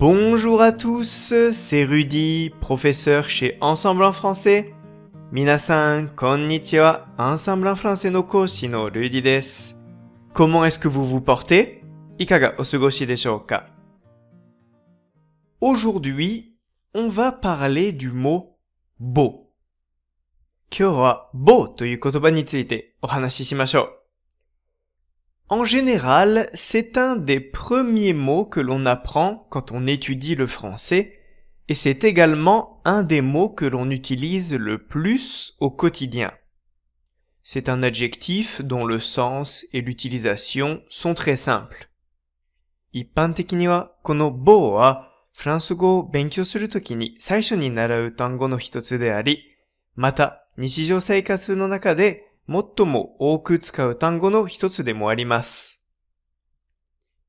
Bonjour à tous, c'est Rudy, professeur chez Ensemble en français. Minasan, konnichiwa, Ensemble en français no koshi no Rudy desu. Comment est-ce que vous vous portez? Ikaga osugoshi deshou ka? Aujourd'hui, on va parler du mot beau. 今日は beau という言葉についてお話ししましょう。 En général, c'est un des premiers mots que l'on apprend quand on étudie le français, et c'est également un des mots que l'on utilise le plus au quotidien. C'est un adjectif dont le sens et l'utilisation sont très simples. 一般的にはこの棒はフランス語を勉強するときに最初に習う単語の一つであり、また日常生活の中で 最も多く使う単語の一つでもあります。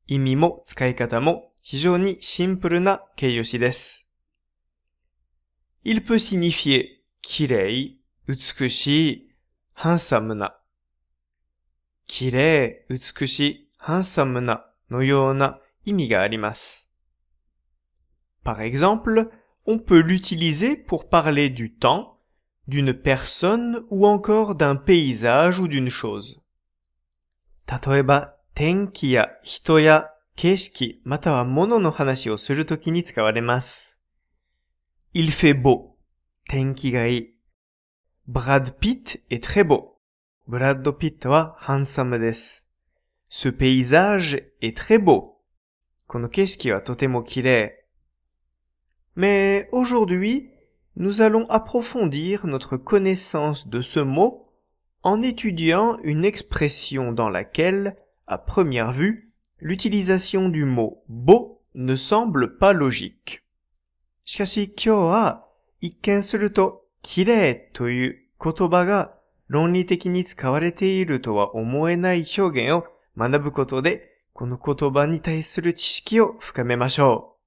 意味も使い方も非常にシンプルな形容詞です。Il peut signifier 綺麗、美しい、ハンサムな。綺麗、美しい、ハンサムなのような意味があります。Par exemple, on peut l'utiliser pour parler du temps d'une personne ou encore d'un paysage ou d'une chose. 例えば、天気や人や景色または物の話をするときに使われます。Il fait beau. 天気がいい。Brad Pitt est très beau. ブラッド・ピットはハンサムです。Ce paysage est très beau. この景色はとても綺麗。Mais aujourd'hui, nous allons approfondir notre connaissance de ce mot en étudiant une expression dans laquelle, à première vue, l'utilisation du mot beau ne semble pas logique. しかし今日は一見すると綺麗という言葉が論理的に使われているとは思えない表現を学ぶことで、この言葉に対する知識を深めましょ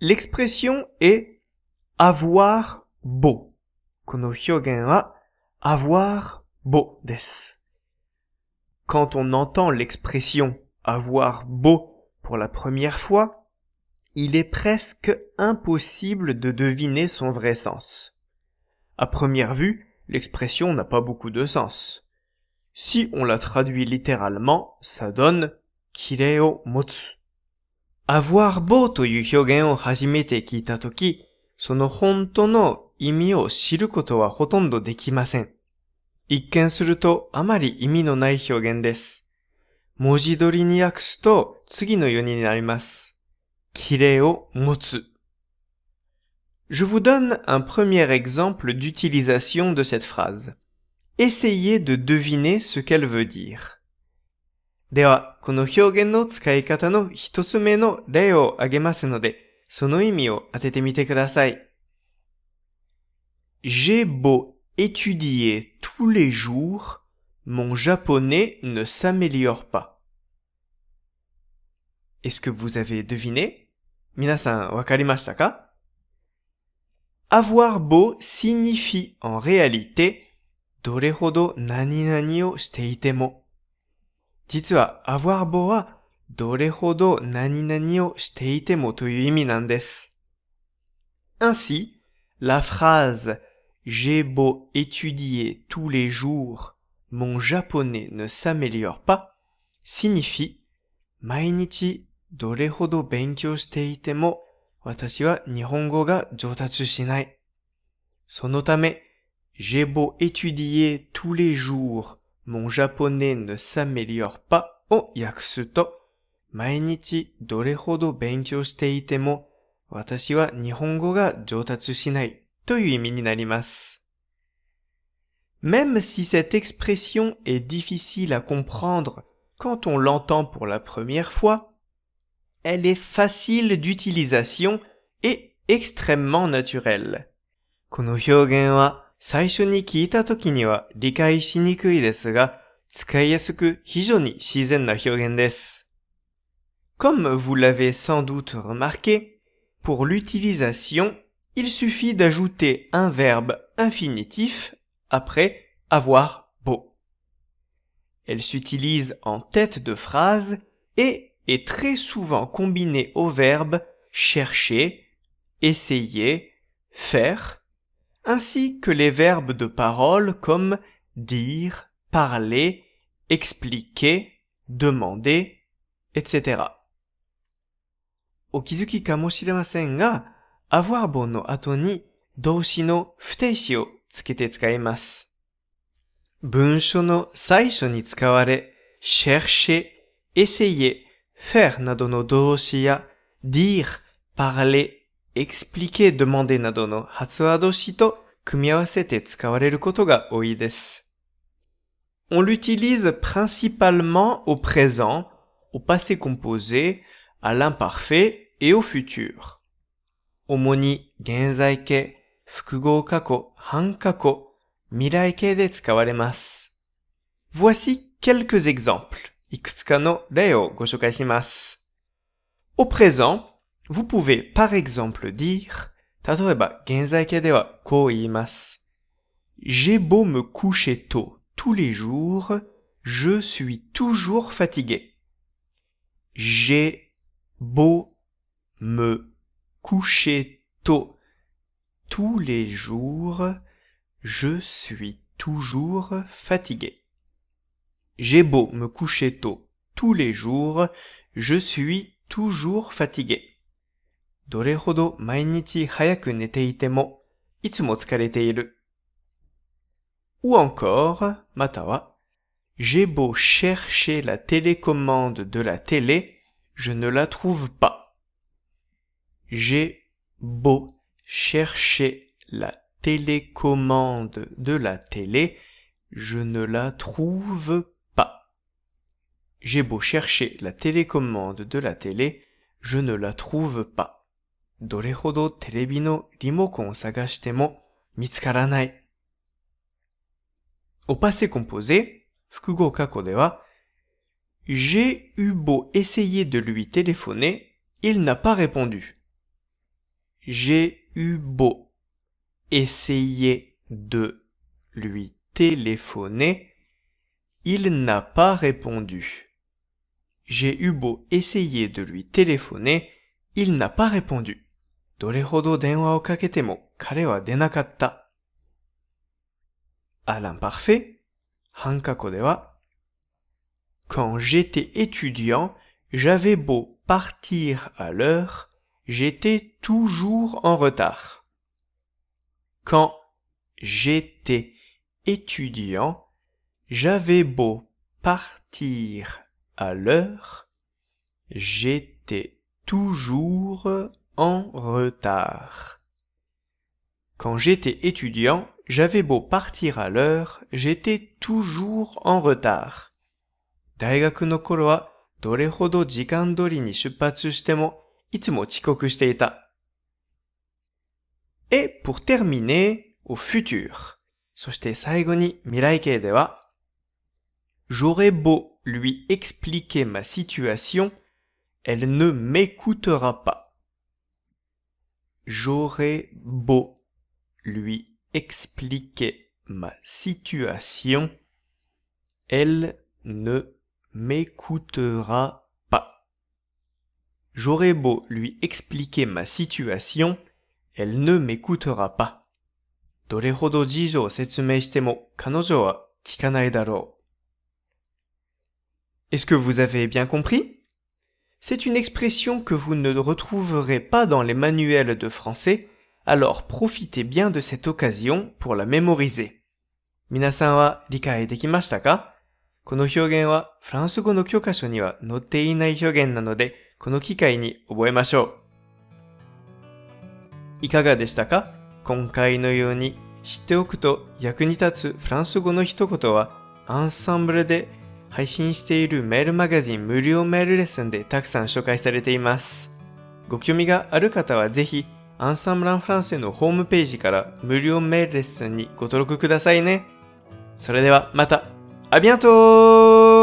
う。L'expression est avoir beau. この表現は avoir beau です。Quand on entend l'expression avoir beau pour la première fois, il est presque impossible de deviner son vrai sens. À première vue, l'expression n'a pas beaucoup de sens. Si on la traduit littéralement, ça donne kireo motsu. Avoir beau という表現を初めて聞いたとき、 その本当の意味を知ることはほとんどできません。一見するとあまり意味のない表現です。文字通りに訳すと次のようになります。綺麗を持つ。Je vous donne un premier exemple d'utilisation de cette phrase. Essayez de deviner ce qu'elle veut dire. では、この表現の使い方の一つ目の例を挙げますので、その意味を当ててみてください。J'ai beau étudier tous les jours, mon japonais ne s'améliore pas. Est-ce que vous avez deviné? 皆さんわかりましたか Avoir beau signifie en réalité どれほど何々をしていても。実は avoir beau は どれほど何々をしていてもという意味なんです。Ainsi, la phrase J'ai beau étudier tous les jours, mon japonais ne s'améliore pas signifie 毎日どれほど勉強していても私は日本語が上達しない。そのため、J'ai beau étudier tous les jours, mon japonais ne s'améliore pas を訳すと 毎日どれほど勉強していても、私は日本語が上達しないという意味になります。Même si cette expression est difficile à comprendre quand on l'entend pour la première fois, elle est facile d'utilisation et extrêmement naturelle. この表現は最初に聞いた時には理解しにくいですが、使いやすく非常に自然な表現です。Comme vous l'avez sans doute remarqué, pour l'utilisation, il suffit d'ajouter un verbe infinitif après avoir beau. Elle s'utilise en tête de phrase et est très souvent combiné au verbe chercher, essayer, faire, ainsi que les verbes de parole comme dire, parler, expliquer, demander, etc. お気づきかもしれませんが、avoir 語の後に動詞の不定詞をつけて使います。文書の最初に使われ、chercher, essayer, faire などの動詞や dire, parler, expliquer, demander などの発話動詞と組み合わせて使われることが多いです。On l'utilise principalement au présent, au passé composé, à l'imparfait et au futur. Omoni genzai ke, fukugo hankako, de tsukawaremasu. Voici quelques exemples. Ikutsuka no. Au présent, vous pouvez par exemple dire Tatoeba genzai de wa ko. J'ai beau me coucher tôt tous les jours, je suis toujours fatigué. J'ai beau me coucher tôt. Tous les jours je suis toujours fatigué. J'ai beau me coucher tôt. Tous les jours je suis toujours fatigué. Ou encore, matawa, j'ai beau chercher la télécommande de la télé, je ne la trouve pas. J'ai beau chercher la télécommande de la télé, je ne la trouve pas. J'ai beau chercher la télécommande de la télé, je ne la trouve pas. どれほどテレビのリモコンを探しても見つからない。au passé composé, fukugo kako dewa, j'ai eu beau essayer de lui téléphoner, il n'a pas répondu. J'ai eu beau essayer de lui téléphoner, il n'a pas répondu. J'ai eu beau essayer de lui téléphoner, il n'a pas répondu. どれほど電話をかけても彼は出なかった。à l'imparfait, hankako dewa, quand j'étais étudiant, j'avais beau partir à l'heure, j'étais toujours en retard. Quand j'étais étudiant, j'avais beau partir à l'heure, j'étais toujours en retard. Quand j'étais étudiant, j'avais beau partir à l'heure, j'étais toujours en retard. Et pour terminer, au futur. J'aurais beau lui expliquer ma situation, elle ne m'écoutera pas. J'aurais beau lui expliquer ma situation, elle ne m'écoutera pas. J'aurais beau lui expliquer ma situation, elle ne m'écoutera pas. Est-ce que vous avez bien compris C'est une expression que vous ne retrouverez pas dans les manuels de français, alors profitez bien de cette occasion pour la mémoriser. 皆さんは理解できましたか この表現はフランス語の教科書には載っていない表現なので、この機会に覚えましょう。いかがでしたか？今回のように知っておくと役に立つフランス語の一言はアンサンブルで配信しているメールマガジン無料メールレッスンでたくさん紹介されています。ご興味がある方はぜひアンサンブランフランセのホームページから無料メールレッスンにご登録くださいね。それではまた、À bientôt!